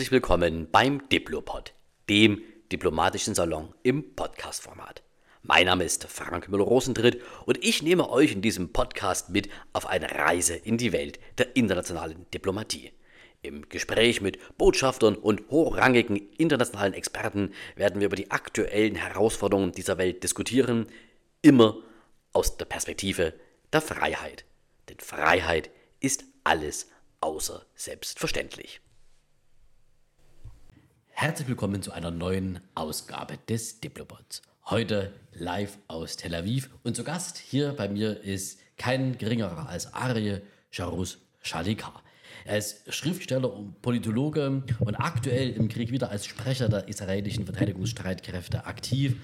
Herzlich willkommen beim Diplopod, dem diplomatischen Salon im Podcast-Format. Mein Name ist Frank Müller-Rosentritt und ich nehme euch in diesem Podcast mit auf eine Reise in die Welt der internationalen Diplomatie. Im Gespräch mit Botschaftern und hochrangigen internationalen Experten werden wir über die aktuellen Herausforderungen dieser Welt diskutieren, immer aus der Perspektive der Freiheit. Denn Freiheit ist alles außer selbstverständlich. Herzlich willkommen zu einer neuen Ausgabe des Diplobots. Heute live aus Tel Aviv und zu Gast hier bei mir ist kein geringerer als Arie Charus Shalika. Er ist Schriftsteller und Politologe und aktuell im Krieg wieder als Sprecher der israelischen Verteidigungsstreitkräfte aktiv.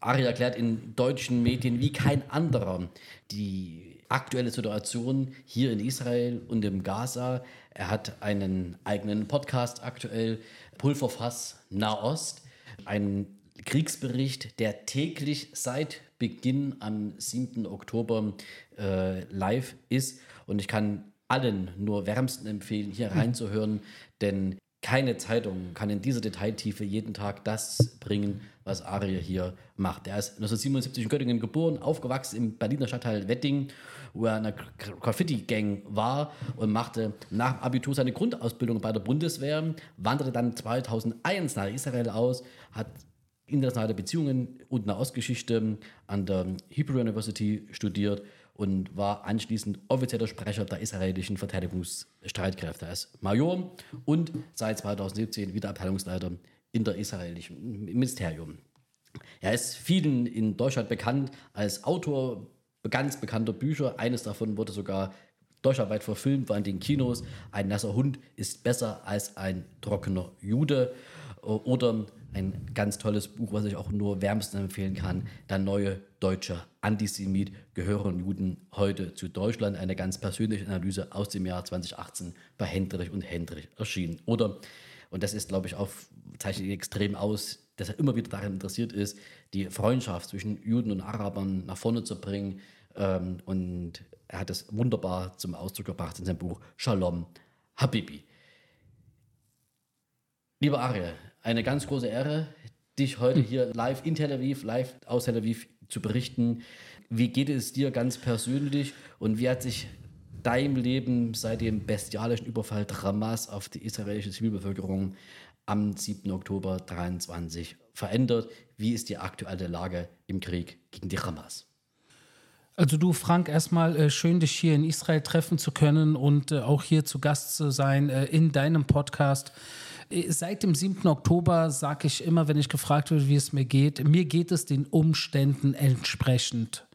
Ari erklärt in deutschen Medien wie kein anderer die aktuelle Situation hier in Israel und im Gaza. Er hat einen eigenen Podcast aktuell, Pulverfass Nahost, einen Kriegsbericht, der täglich seit Beginn am 7. Oktober äh, live ist. Und ich kann allen nur wärmsten empfehlen, hier reinzuhören, denn keine Zeitung kann in dieser Detailtiefe jeden Tag das bringen, was Aria hier macht. Er ist 1977 in Göttingen geboren, aufgewachsen im Berliner Stadtteil Wedding, wo er in einer Graffiti-Gang war und machte nach Abitur seine Grundausbildung bei der Bundeswehr, wanderte dann 2001 nach Israel aus, hat internationale Beziehungen und Nahostgeschichte an der Hebrew University studiert und war anschließend offizieller Sprecher der israelischen Verteidigungsstreitkräfte. Er ist Major und seit 2017 wieder Abteilungsleiter in der israelischen Ministerium. Er ist vielen in Deutschland bekannt als Autor ganz bekannter Bücher. Eines davon wurde sogar deutschlandweit verfilmt, war in den Kinos. Ein nasser Hund ist besser als ein trockener Jude. Oder ein ganz tolles Buch, was ich auch nur wärmstens empfehlen kann. Der neue deutsche Antisemit. Gehören Juden heute zu Deutschland? Eine ganz persönliche Analyse aus dem Jahr 2018 bei Hendrich und Hendrich erschienen. Oder, und das ist, glaube ich, auch, zeichnet extrem aus, dass er immer wieder daran interessiert ist, die Freundschaft zwischen Juden und Arabern nach vorne zu bringen. Ähm, und er hat es wunderbar zum Ausdruck gebracht in seinem Buch Shalom Habibi. Lieber Ariel, eine ganz große Ehre, dich heute hier live in Tel Aviv, live aus Tel Aviv zu berichten. Wie geht es dir ganz persönlich und wie hat sich dein Leben seit dem bestialischen Überfall Hamas auf die israelische Zivilbevölkerung am 7. Oktober 2023 verändert? Wie ist die aktuelle Lage im Krieg gegen die Hamas? Also du, Frank, erstmal äh, schön, dich hier in Israel treffen zu können und äh, auch hier zu Gast zu sein äh, in deinem Podcast. Äh, seit dem 7. Oktober sage ich immer, wenn ich gefragt werde, wie es mir geht, mir geht es den Umständen entsprechend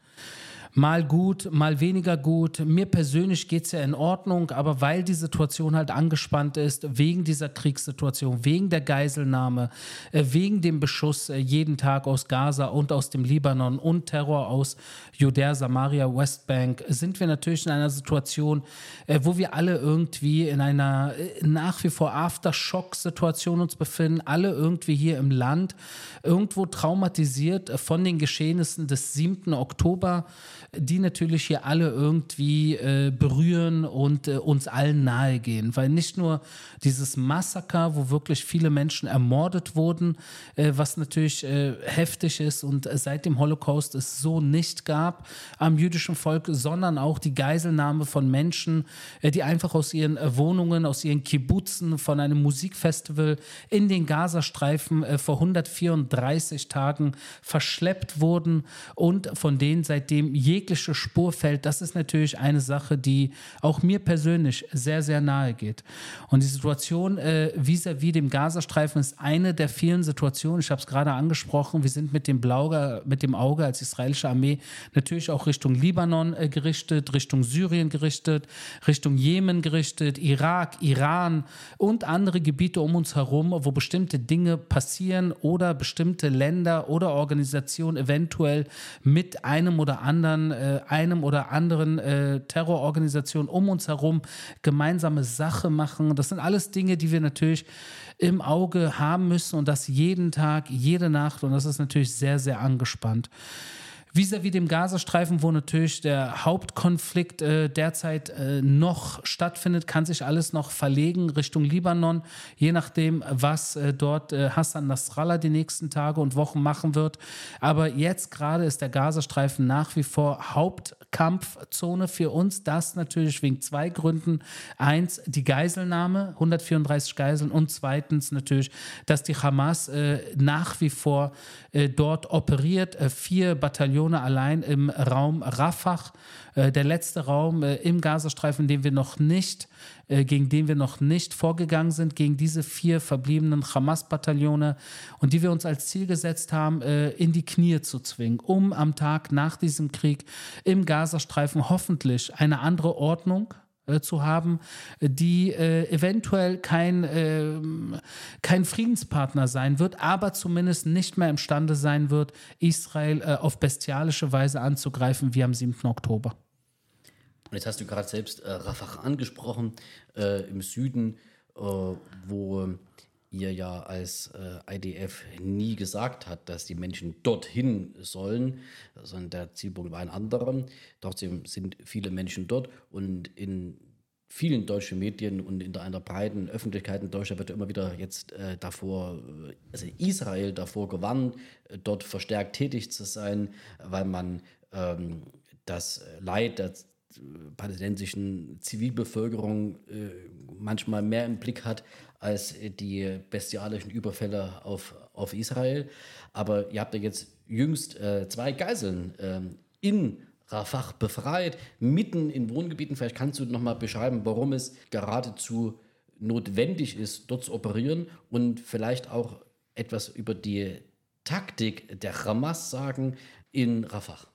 mal gut, mal weniger gut. Mir persönlich geht es ja in Ordnung, aber weil die Situation halt angespannt ist, wegen dieser Kriegssituation, wegen der Geiselnahme, äh, wegen dem Beschuss äh, jeden Tag aus Gaza und aus dem Libanon und Terror aus Judäa, Samaria, Westbank, sind wir natürlich in einer Situation, äh, wo wir alle irgendwie in einer nach wie vor Aftershock-Situation uns befinden, alle irgendwie hier im Land, irgendwo traumatisiert von den Geschehnissen des 7. Oktober die natürlich hier alle irgendwie äh, berühren und äh, uns allen nahegehen. Weil nicht nur dieses Massaker, wo wirklich viele Menschen ermordet wurden, äh, was natürlich äh, heftig ist und seit dem Holocaust es so nicht gab am jüdischen Volk, sondern auch die Geiselnahme von Menschen, äh, die einfach aus ihren äh, Wohnungen, aus ihren Kibbutzen von einem Musikfestival in den Gazastreifen vor 134 Tagen verschleppt wurden und von denen seitdem je jegliche Spur fällt, das ist natürlich eine Sache, die auch mir persönlich sehr, sehr nahe geht. Und die Situation äh, vis-à-vis -vis dem Gazastreifen ist eine der vielen Situationen, ich habe es gerade angesprochen, wir sind mit dem, Blauge, mit dem Auge als israelische Armee natürlich auch Richtung Libanon äh, gerichtet, Richtung Syrien gerichtet, Richtung Jemen gerichtet, Irak, Iran und andere Gebiete um uns herum, wo bestimmte Dinge passieren oder bestimmte Länder oder Organisationen eventuell mit einem oder anderen äh, einem oder anderen äh, Terrororganisation um uns herum gemeinsame Sache machen. Das sind alles Dinge, die wir natürlich im Auge haben müssen und das jeden Tag, jede Nacht und das ist natürlich sehr, sehr angespannt. Vis-à-vis dem Gazastreifen, wo natürlich der Hauptkonflikt äh, derzeit äh, noch stattfindet, kann sich alles noch verlegen Richtung Libanon, je nachdem, was äh, dort äh, Hassan Nasrallah die nächsten Tage und Wochen machen wird. Aber jetzt gerade ist der Gazastreifen nach wie vor Hauptkampfzone für uns. Das natürlich wegen zwei Gründen. Eins, die Geiselnahme, 134 Geiseln und zweitens natürlich, dass die Hamas äh, nach wie vor äh, dort operiert. vier Bataillone allein im Raum Rafah, äh, der letzte Raum äh, im Gazastreifen, den wir noch nicht, äh, gegen den wir noch nicht vorgegangen sind, gegen diese vier verbliebenen Hamas-Bataillone und die wir uns als Ziel gesetzt haben, äh, in die Knie zu zwingen, um am Tag nach diesem Krieg im Gazastreifen hoffentlich eine andere Ordnung äh, zu haben, die äh, eventuell kein, äh, kein Friedenspartner sein wird, aber zumindest nicht mehr imstande sein wird, Israel äh, auf bestialische Weise anzugreifen wie am 7. Oktober. Und jetzt hast du gerade selbst äh, Rafah angesprochen, äh, im Süden, wo ihr ja als IDF nie gesagt hat, dass die Menschen dorthin sollen, sondern der Zielpunkt war ein anderer. Trotzdem sind viele Menschen dort und in vielen deutschen Medien und in einer breiten Öffentlichkeit in Deutschland wird immer wieder jetzt äh, davor, also Israel davor gewarnt, äh, dort verstärkt tätig zu sein, weil man ähm, das Leid der palästinensischen Zivilbevölkerung äh, manchmal mehr im Blick hat als die bestialischen Überfälle auf, auf Israel. Aber ihr habt ja jetzt jüngst äh, zwei Geiseln ähm, in Rafah befreit, mitten in Wohngebieten. Vielleicht kannst du nochmal beschreiben, warum es geradezu notwendig ist, dort zu operieren und vielleicht auch etwas über die Taktik der Hamas sagen in Rafah.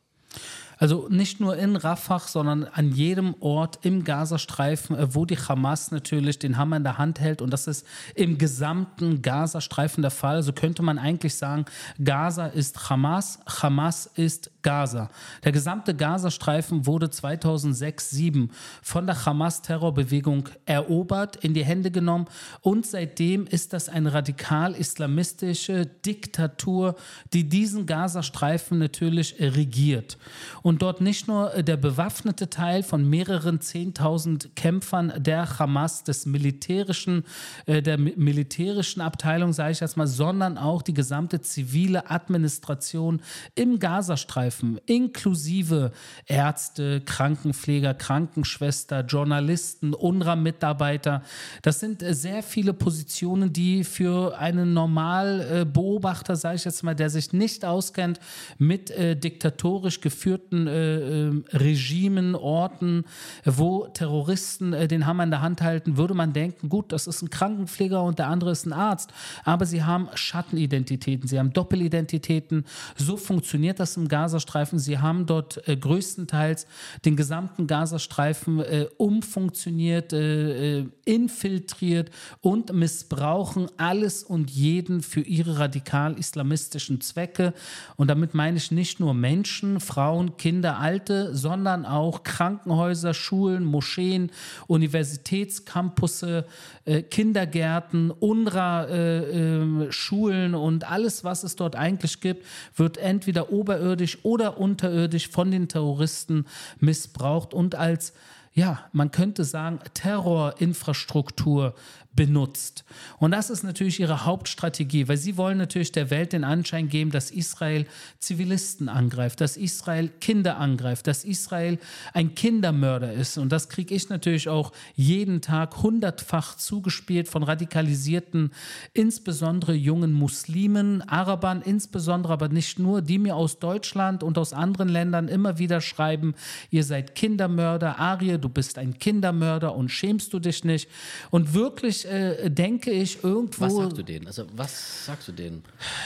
Also nicht nur in Rafah, sondern an jedem Ort im Gazastreifen, äh, wo die Hamas natürlich den Hammer in der Hand hält. Und das ist im gesamten Gazastreifen der Fall. So könnte man eigentlich sagen, Gaza ist Hamas, Hamas ist Gaza. Der gesamte Gazastreifen wurde 2006-2007 von der Hamas-Terrorbewegung erobert, in die Hände genommen und seitdem ist das eine radikal-islamistische Diktatur, die diesen Gazastreifen natürlich regiert und dort nicht nur der bewaffnete Teil von mehreren 10.000 Kämpfern der Hamas, des militärischen, äh, der militärischen Abteilung, sage ich erstmal, sondern auch die gesamte zivile Administration im Gazastreifen, inklusive Ärzte, Krankenpfleger, Krankenschwester, Journalisten, UNRWA-Mitarbeiter. Das sind äh, sehr viele Positionen, die für einen Normalbeobachter, sage ich jetzt mal, der sich nicht auskennt mit äh, diktatorisch geführten äh, äh, Regimen, Orten, wo Terroristen äh, den Hammer in der Hand halten, würde man denken, gut, das ist ein Krankenpfleger und der andere ist ein Arzt. Aber sie haben Schattenidentitäten, sie haben Doppelidentitäten. So funktioniert das im Gazastreifen. Sie haben dort äh, größtenteils den gesamten Gazastreifen äh, umfunktioniert, äh, infiltriert und missbrauchen alles und jeden für ihre radikal-islamistischen Zwecke. Und damit meine ich nicht nur Menschen, Frauen, Kinder, Alte, sondern auch Krankenhäuser, Schulen, Moscheen, Universitätscampusse, äh, Kindergärten, UNRWA-Schulen äh, äh, und alles, was es dort eigentlich gibt, wird entweder oberirdisch oder unterirdisch von den Terroristen missbraucht und als ja, man könnte sagen, Terrorinfrastruktur benutzt. Und das ist natürlich ihre Hauptstrategie, weil sie wollen natürlich der Welt den Anschein geben, dass Israel Zivilisten angreift, dass Israel Kinder angreift, dass Israel ein Kindermörder ist. Und das kriege ich natürlich auch jeden Tag hundertfach zugespielt von radikalisierten, insbesondere jungen Muslimen, Arabern insbesondere, aber nicht nur, die mir aus Deutschland und aus anderen Ländern immer wieder schreiben, ihr seid Kindermörder, Arie, du bist ein Kindermörder und schämst du dich nicht. Und wirklich äh, denke ich, irgendwo. Was sagst du denen? Also, was sagst du denen?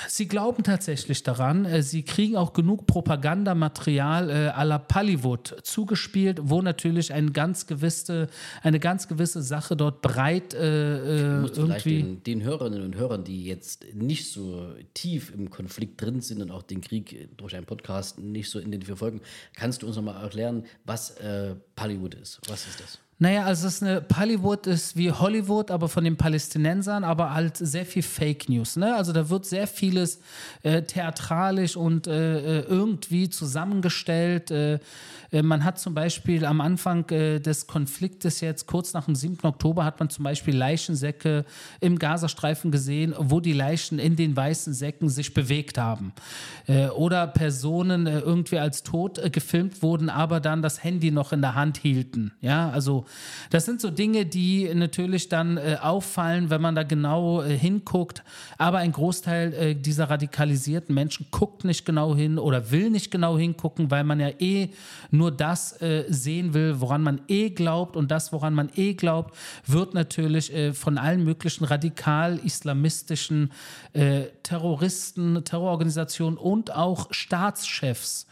Sie glauben tatsächlich daran. Äh, sie kriegen auch genug Propagandamaterial äh, à la Pallywood zugespielt, wo natürlich ein ganz gewisse, eine ganz gewisse Sache dort breit äh, äh irgendwie. Den, den Hörerinnen und Hörern, die jetzt nicht so tief im Konflikt drin sind und auch den Krieg durch einen Podcast nicht so intensiv verfolgen, kannst du uns nochmal erklären, was äh, Pallywood ist? Was ist das? Naja, also es ist eine Hollywood ist wie Hollywood, aber von den Palästinensern, aber halt sehr viel Fake News. Ne? Also da wird sehr vieles äh, theatralisch und äh, äh irgendwie zusammengestellt. Äh, äh, man hat zum Beispiel am Anfang äh, des Konfliktes jetzt, kurz nach dem 7. Oktober, hat man zum Beispiel Leichensäcke im Gazastreifen gesehen, wo die Leichen in den weißen Säcken sich bewegt haben. oder Personen irgendwie als tot gefilmt wurden, aber dann das Handy noch in der Hand hielten. Ja, also das sind so Dinge, die natürlich dann äh, auffallen, wenn man da genau äh, hinguckt. Aber ein Großteil äh, dieser radikalisierten Menschen guckt nicht genau hin oder will nicht genau hingucken, weil man ja eh nur das äh, sehen will, woran man eh glaubt. Und das, woran man eh glaubt, wird natürlich äh, von allen möglichen radikal-islamistischen äh, Terroristen, Terrororganisationen und auch Staatschefs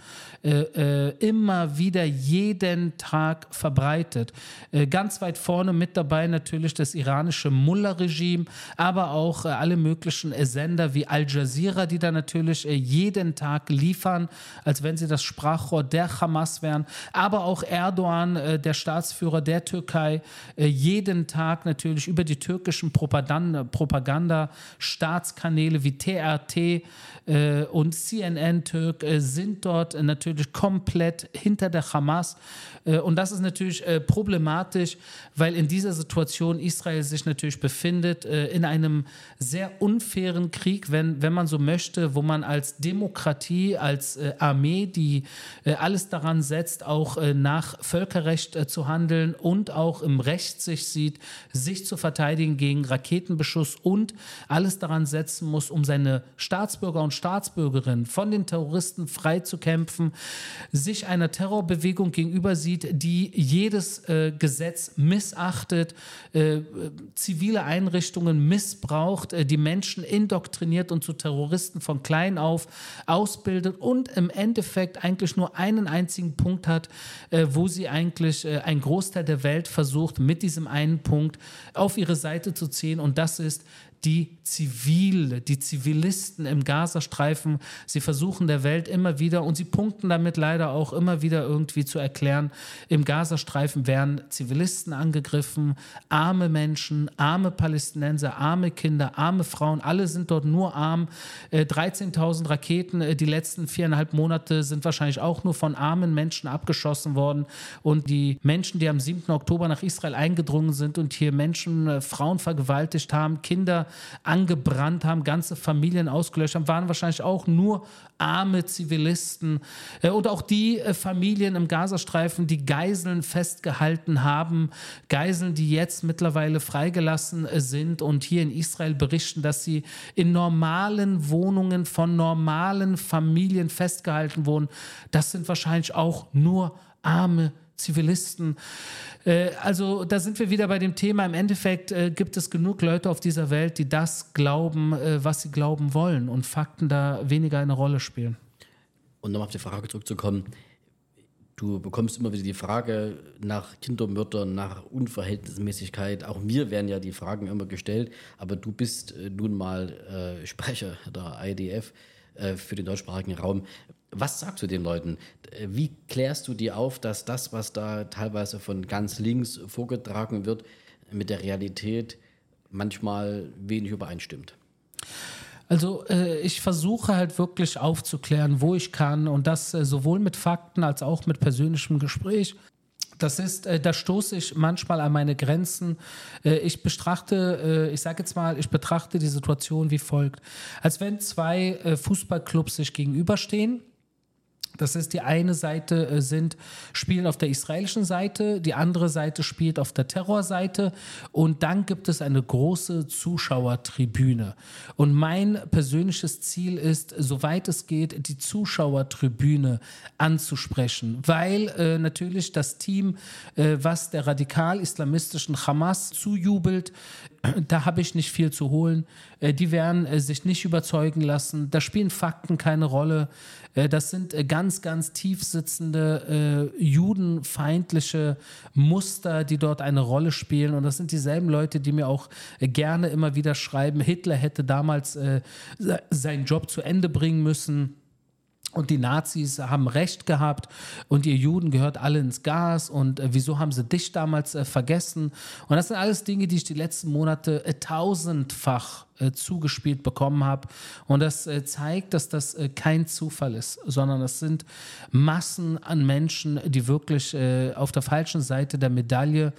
immer wieder jeden Tag verbreitet. Äh, ganz weit vorne mit dabei natürlich das iranische Mullah-Regime, aber auch äh, alle möglichen äh, Sender wie Al Jazeera, die da natürlich jeden Tag liefern, als wenn sie das Sprachrohr der Hamas wären, aber auch Erdogan, der Staatsführer der Türkei, jeden Tag natürlich über die türkischen Propaganda, Propaganda Staatskanäle wie TRT und CNN Türk sind dort natürlich komplett hinter der Hamas. Und das ist natürlich äh, problematisch, weil in dieser Situation Israel sich natürlich befindet, äh, in einem sehr unfairen Krieg, wenn, wenn man so möchte, wo man als Demokratie, als Armee, die alles daran setzt, auch nach Völkerrecht zu handeln und auch im Recht sich sieht, sich zu verteidigen gegen Raketenbeschuss und alles daran setzen muss, um seine Staatsbürger und Staatsbürgerinnen von den Terroristen frei zu kämpfen, sich einer Terrorbewegung gegenüber sieht, die jedes äh, Gesetz missachtet, äh, zivile Einrichtungen missbraucht, äh, die Menschen indoktriniert und zu Terroristen von klein auf ausbildet und im Endeffekt eigentlich nur einen einzigen Punkt hat, äh, wo sie eigentlich äh, ein Großteil der Welt versucht, mit diesem einen Punkt auf ihre Seite zu ziehen. Und das ist die Zivile, die Zivilisten im Gazastreifen. Sie versuchen der Welt immer wieder und sie punkten damit leider auch immer wieder irgendwie zu erklären, im Gazastreifen werden Zivilisten angegriffen, arme Menschen, arme Palästinenser, arme Kinder, arme Frauen, alle sind dort nur arm. 13.000 äh, Raketen äh, die letzten viereinhalb Monate sind wahrscheinlich auch nur von armen Menschen abgeschossen worden und die Menschen, die am 7. Oktober nach Israel eingedrungen sind und hier Menschen, äh, Frauen vergewaltigt haben, Kinder angebrannt haben, ganze Familien ausgelöscht haben, waren wahrscheinlich auch nur arme Zivilisten. Äh, und auch die äh, Familien im Gazastreifen, die Geiseln festgehalten haben, Geiseln, die jetzt mittlerweile freigelassen äh, sind und hier in Israel berichten, dass sie in normalen Wohnungen von normalen Familien festgehalten wurden. Das sind wahrscheinlich auch nur arme Zivilisten. Äh, also da sind wir wieder bei dem Thema, im Endeffekt äh, gibt es genug Leute auf dieser Welt, die das glauben, äh, was sie glauben wollen und Fakten da weniger eine Rolle spielen. Und nochmal auf die Frage zurückzukommen, du bekommst immer wieder die Frage nach Kindermördern, nach Unverhältnismäßigkeit. Auch mir werden ja die Fragen immer gestellt, aber du bist nun mal Sprecher der IDF für den deutschsprachigen Raum. Was sagst du den Leuten? Wie klärst du die auf, dass das, was da teilweise von ganz links vorgetragen wird, mit der Realität manchmal wenig übereinstimmt? Also äh, ich versuche halt wirklich aufzuklären, wo ich kann und das äh, sowohl mit Fakten als auch mit persönlichem Gespräch. Das ist, äh, da stoße ich manchmal an meine Grenzen. Äh, ich betrachte, äh, ich sage jetzt mal, ich betrachte die Situation wie folgt. Als wenn zwei äh, Fußballclubs sich gegenüberstehen das ist die eine Seite äh, sind spielen auf der israelischen Seite, die andere Seite spielt auf der Terrorseite und dann gibt es eine große Zuschauertribüne. Und mein persönliches Ziel ist, soweit es geht, die Zuschauertribüne anzusprechen, weil äh, natürlich das Team, äh, was der radikal-islamistischen Hamas zujubelt, da habe ich nicht viel zu holen. Äh, die werden äh, sich nicht überzeugen lassen. Da spielen Fakten keine Rolle. Äh, das sind ganz, ganz tief sitzende judenfeindliche Muster, die dort eine Rolle spielen. Und das sind dieselben Leute, die mir auch gerne immer wieder schreiben, Hitler hätte damals seinen Job zu Ende bringen müssen und die Nazis haben recht gehabt und ihr Juden gehört alle ins Gas und äh, wieso haben sie dich damals äh, vergessen? Und das sind alles Dinge, die ich die letzten Monate äh, tausendfach äh, zugespielt bekommen habe. Und das äh, zeigt, dass das äh, kein Zufall ist, sondern das sind Massen an Menschen, die wirklich auf der falschen Seite der Medaille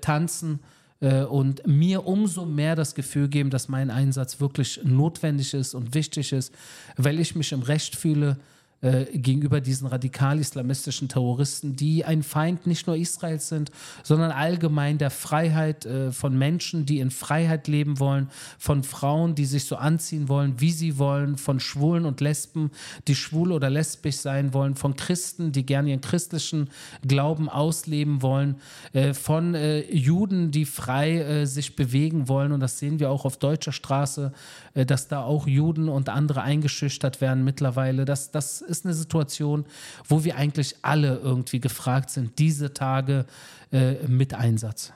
tanzen und mir umso mehr das Gefühl geben, dass mein Einsatz wirklich notwendig ist und wichtig ist, weil ich mich im Recht fühle, äh, gegenüber diesen radikal-islamistischen Terroristen, die ein Feind nicht nur Israels sind, sondern allgemein der Freiheit äh, von Menschen, die in Freiheit leben wollen, von Frauen, die sich so anziehen wollen, wie sie wollen, von Schwulen und Lesben, die schwul oder lesbisch sein wollen, von Christen, die gerne ihren christlichen Glauben ausleben wollen, äh, von äh, Juden, die frei äh, sich bewegen wollen. Und das sehen wir auch auf deutscher Straße, dass da auch Juden und andere eingeschüchtert werden mittlerweile. Das, das ist eine Situation, wo wir eigentlich alle irgendwie gefragt sind, diese Tage äh, mit Einsatz.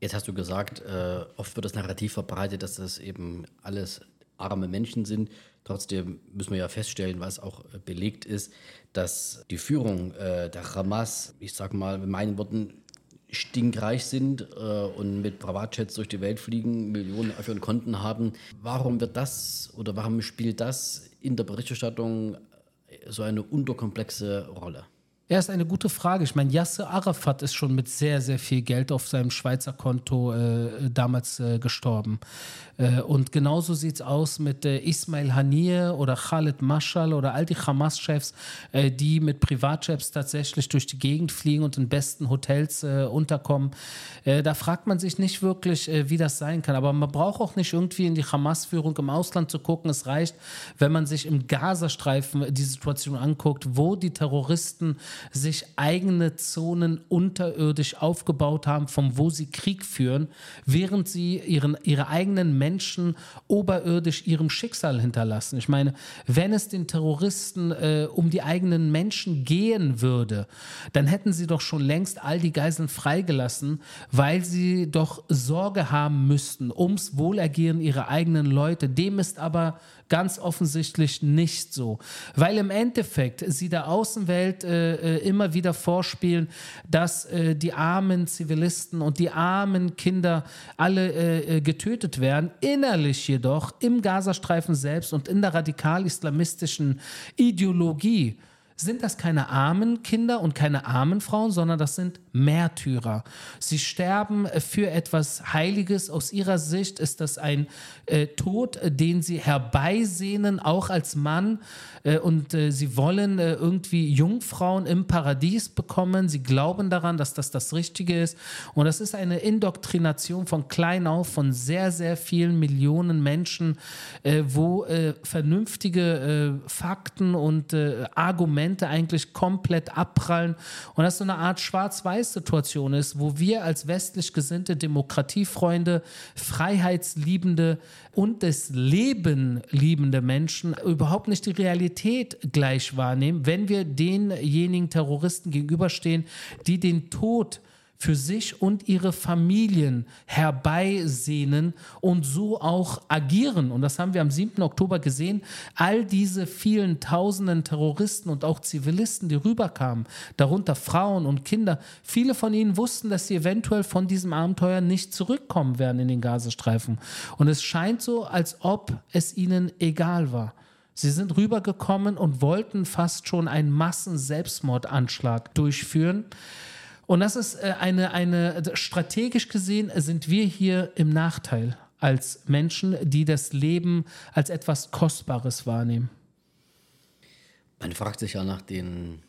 Jetzt hast du gesagt, äh, oft wird das Narrativ verbreitet, dass das eben alles arme Menschen sind. Trotzdem müssen wir ja feststellen, was auch äh, belegt ist, dass die Führung äh, der Hamas, ich sag mal in meinen Worten, stinkreich sind äh, und mit Privatjets durch die Welt fliegen, Millionen auf ihren Konten haben. Warum wird das oder warum spielt das in der Berichterstattung so eine unterkomplexe Rolle? Ja, ist eine gute Frage. Ich meine, Yasser Arafat ist schon mit sehr, sehr viel Geld auf seinem Schweizer Konto äh, damals äh, gestorben. Äh, und genauso sieht es aus mit äh, Ismail Haniyeh oder Khalid Mashal oder all die Hamas-Chefs, äh, die mit Privatjets tatsächlich durch die Gegend fliegen und in besten Hotels äh, unterkommen. da fragt man sich nicht wirklich, wie das sein kann. Aber man braucht auch nicht irgendwie in die Hamas-Führung im Ausland zu gucken. Es reicht, wenn man sich im Gazastreifen die Situation anguckt, wo die Terroristen sich eigene Zonen unterirdisch aufgebaut haben, von wo sie Krieg führen, während sie ihren, ihre eigenen Menschen oberirdisch ihrem Schicksal hinterlassen. Ich meine, wenn es den Terroristen äh, um die eigenen Menschen gehen würde, dann hätten sie doch schon längst all die Geiseln freigelassen, weil sie doch Sorge haben müssten ums Wohlergehen ihrer eigenen Leute. Dem ist aber ganz offensichtlich nicht so, weil im Endeffekt sie der Außenwelt äh, äh, immer wieder vorspielen, dass äh, die armen Zivilisten und die armen Kinder alle äh, äh getötet werden, innerlich jedoch im Gazastreifen selbst und in der radikal-islamistischen Ideologie sind das keine armen Kinder und keine armen Frauen, sondern das sind Märtyrer. Sie sterben für etwas Heiliges. Aus ihrer Sicht ist das ein äh, Tod, den sie herbeisehnen, auch als Mann. Äh, und äh, sie wollen äh, irgendwie Jungfrauen im Paradies bekommen. Sie glauben daran, dass das das Richtige ist. Und das ist eine Indoktrination von klein auf von sehr, sehr vielen Millionen Menschen, äh, wo äh, vernünftige Fakten und Argumente Argumente eigentlich komplett abprallen und das so eine Art Schwarz-Weiß-Situation ist, wo wir als westlich gesinnte Demokratiefreunde, freiheitsliebende und das Leben liebende Menschen überhaupt nicht die Realität gleich wahrnehmen, wenn wir denjenigen Terroristen gegenüberstehen, die den Tod für sich und ihre Familien herbeisehnen und so auch agieren. Und das haben wir am 7. Oktober gesehen. All diese vielen tausenden Terroristen und auch Zivilisten, die rüberkamen, darunter Frauen und Kinder, viele von ihnen wussten, dass sie eventuell von diesem Abenteuer nicht zurückkommen werden in den Gazastreifen. Und es scheint so, als ob es ihnen egal war. Sie sind rübergekommen und wollten fast schon einen Massenselbstmordanschlag durchführen. Und das ist äh, eine, eine, strategisch gesehen sind wir hier im Nachteil als Menschen, die das Leben als etwas Kostbares wahrnehmen. Man fragt sich ja nach den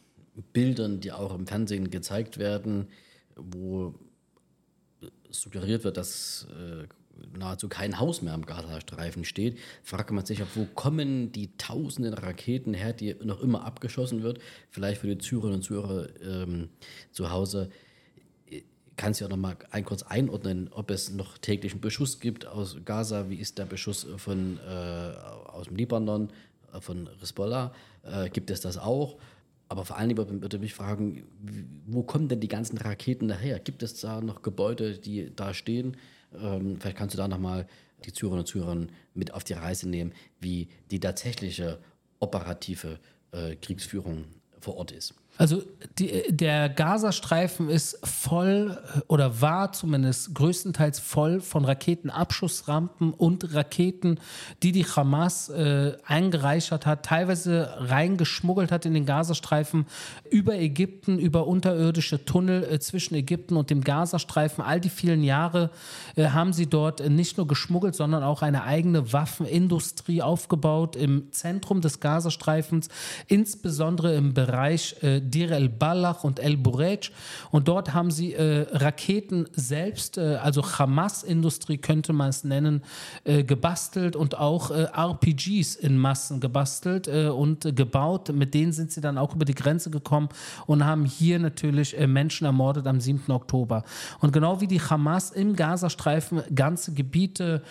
Bildern, die auch im Fernsehen gezeigt werden, wo suggeriert wird, dass äh, nahezu kein Haus mehr am Gazastreifen steht, fragt man sich, wo kommen die tausenden Raketen her, die noch immer abgeschossen wird? Vielleicht für die Zuhörerinnen und Zuhörer ähm, zu Hause. Kannst du ja noch mal ein kurz einordnen, ob es noch täglichen Beschuss gibt aus Gaza? Wie ist der Beschuss von, äh, aus dem Libanon, äh, von Hezbollah? Äh, gibt es das auch? Aber vor allen Dingen würde mich fragen, wo kommen denn die ganzen Raketen daher? Gibt es da noch Gebäude, die da stehen? Ähm, vielleicht kannst du da nochmal die Zuhörerinnen und Zuhörer mit auf die Reise nehmen, wie die tatsächliche operative äh, Kriegsführung vor Ort ist. Also die, der Gazastreifen ist voll oder war zumindest größtenteils voll von Raketenabschussrampen und Raketen, die die Hamas äh, eingereichert hat, teilweise reingeschmuggelt hat in den Gazastreifen über Ägypten, über unterirdische Tunnel äh, zwischen Ägypten und dem Gazastreifen. All die vielen Jahre äh, haben sie dort nicht nur geschmuggelt, sondern auch eine eigene Waffenindustrie aufgebaut im Zentrum des Gazastreifens, insbesondere im Bereich äh, Dir el-Balach und El-Burej. Und dort haben sie äh, Raketen selbst, äh, also Hamas-Industrie könnte man es nennen, äh, gebastelt und auch äh, RPGs in Massen gebastelt äh, und gebaut. Mit denen sind sie dann auch über die Grenze gekommen und haben hier natürlich äh, Menschen ermordet am 7. Oktober. Und genau wie die Hamas im Gazastreifen ganze Gebiete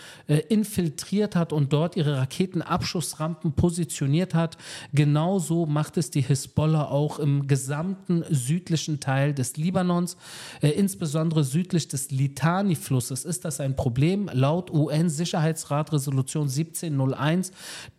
infiltriert hat und dort ihre Raketenabschussrampen positioniert hat, genauso macht es die Hisbollah auch im gesamten südlichen Teil des Libanons, äh, insbesondere südlich des Litani-Flusses, ist das ein Problem. Laut UN-Sicherheitsrat-Resolution 1701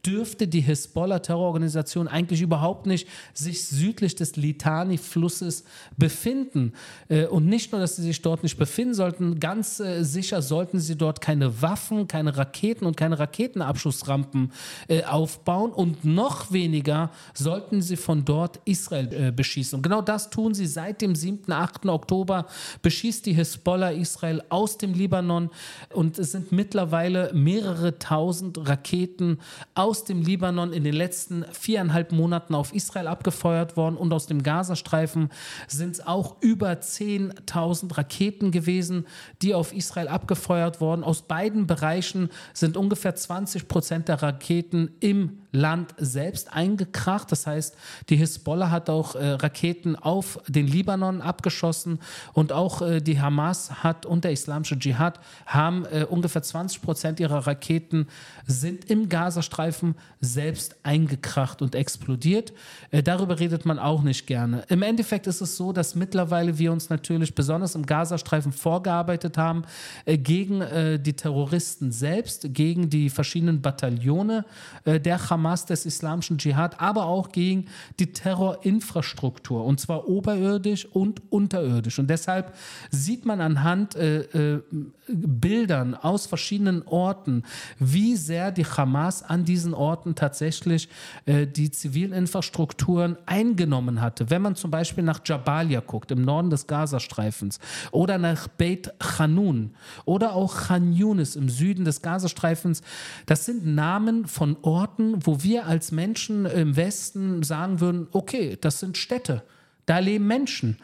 dürfte die Hisbollah-Terrororganisation eigentlich überhaupt nicht sich südlich des Litani-Flusses befinden. Äh, und nicht nur, dass sie sich dort nicht befinden sollten, ganz äh, sicher sollten sie dort keine Waffen, keine Raketen und keine Raketenabschussrampen äh, aufbauen und noch weniger sollten sie von dort Israel äh, beschießen. Und genau das tun sie seit dem 7., 8. Oktober, beschießt die Hisbollah Israel aus dem Libanon und es sind mittlerweile mehrere tausend Raketen aus dem Libanon in den letzten viereinhalb Monaten auf Israel abgefeuert worden und aus dem Gazastreifen sind es auch über 10.000 Raketen gewesen, die auf Israel abgefeuert wurden. Aus beiden Bereichen sind ungefähr 20 Prozent der Raketen im Land selbst eingekracht. Das heißt, die Hisbollah hat auch äh, Raketen auf den Libanon abgeschossen und auch äh, die Hamas hat und der islamische Dschihad haben äh, ungefähr 20 Prozent ihrer Raketen sind im Gazastreifen selbst eingekracht und explodiert. Äh, darüber redet man auch nicht gerne. Im Endeffekt ist es so, dass mittlerweile wir uns natürlich besonders im Gazastreifen vorgearbeitet haben äh, gegen äh, die Terroristen selbst, gegen die verschiedenen Bataillone der Hamas, des islamischen Dschihad, aber auch gegen die Terrorinfrastruktur und zwar oberirdisch und unterirdisch. Und deshalb sieht man anhand äh, äh, Bildern aus verschiedenen Orten, wie sehr die Hamas an diesen Orten tatsächlich äh, die zivilen Infrastrukturen eingenommen hatte. Wenn man zum Beispiel nach Jabalia guckt, im Norden des Gazastreifens, oder nach Beit Hanun oder auch Khan Yunis im Süden des Gazastreifens, das sind Namen von Orten, wo wir als Menschen im Westen sagen würden, okay, das sind Städte, da leben Menschen.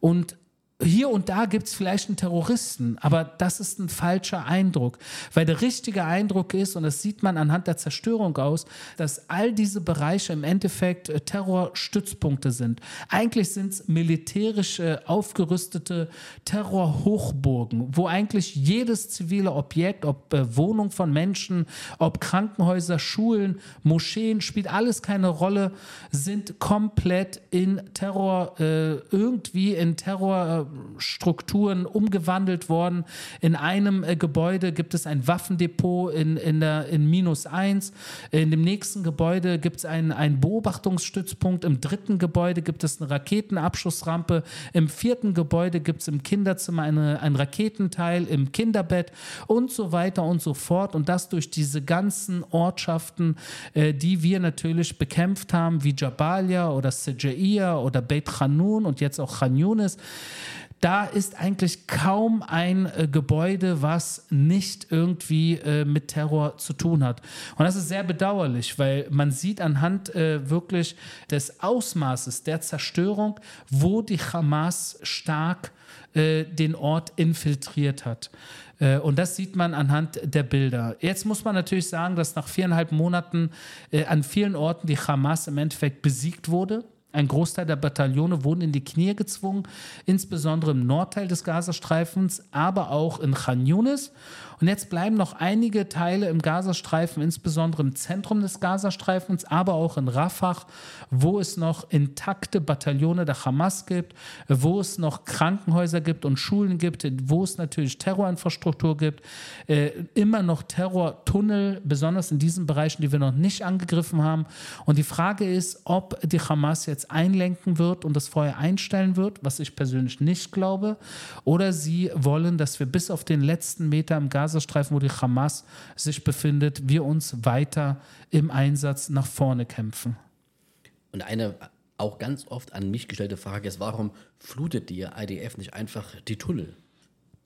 Und hier und da gibt es vielleicht einen Terroristen, aber das ist ein falscher Eindruck, weil der richtige Eindruck ist, und das sieht man anhand der Zerstörung aus, dass all diese Bereiche im Endeffekt äh, Terrorstützpunkte sind. Eigentlich sind es militärisch äh, aufgerüstete Terrorhochburgen, wo eigentlich jedes zivile Objekt, ob äh, Wohnung von Menschen, ob Krankenhäuser, Schulen, Moscheen, spielt alles keine Rolle, sind komplett in Terror, irgendwie in Terror Strukturen umgewandelt worden. In einem äh, Gebäude gibt es ein Waffendepot in, in, der, in minus eins. In dem nächsten Gebäude gibt es einen, Beobachtungsstützpunkt. Im dritten Gebäude gibt es eine Raketenabschussrampe. Im vierten Gebäude gibt es im Kinderzimmer eine, ein Raketenteil, im Kinderbett und so weiter und so fort. Und das durch diese ganzen Ortschaften, äh, die wir natürlich bekämpft haben, wie Jabalia oder Sejaiya oder Beit Hanun und jetzt auch Khan Yunis da ist eigentlich kaum ein äh, Gebäude, was nicht irgendwie äh, mit Terror zu tun hat. Und das ist sehr bedauerlich, weil man sieht anhand äh, wirklich des Ausmaßes der Zerstörung, wo die Hamas stark äh, den Ort infiltriert hat. Äh, und das sieht man anhand der Bilder. Jetzt muss man natürlich sagen, dass nach viereinhalb Monaten äh, an vielen Orten die Hamas im Endeffekt besiegt wurde. Ein Großteil der Bataillone wurden in die Knie gezwungen, insbesondere im Nordteil des Gazastreifens, aber auch in Khan Yunis. Und jetzt bleiben noch einige Teile im Gazastreifen, insbesondere im Zentrum des Gazastreifens, aber auch in Rafah, wo es noch intakte Bataillone der Hamas gibt, wo es noch Krankenhäuser gibt und Schulen gibt, wo es natürlich Terrorinfrastruktur gibt, äh, immer noch Terrortunnel, besonders in diesen Bereichen, die wir noch nicht angegriffen haben. Und die Frage ist, ob die Hamas jetzt einlenken wird und das Feuer einstellen wird, was ich persönlich nicht glaube, oder sie wollen, dass wir bis auf den letzten Meter im Gazastreifen, wo die Hamas sich befindet, wir uns weiter im Einsatz nach vorne kämpfen. Und eine auch ganz oft an mich gestellte Frage ist, warum flutet die IDF nicht einfach die Tunnel?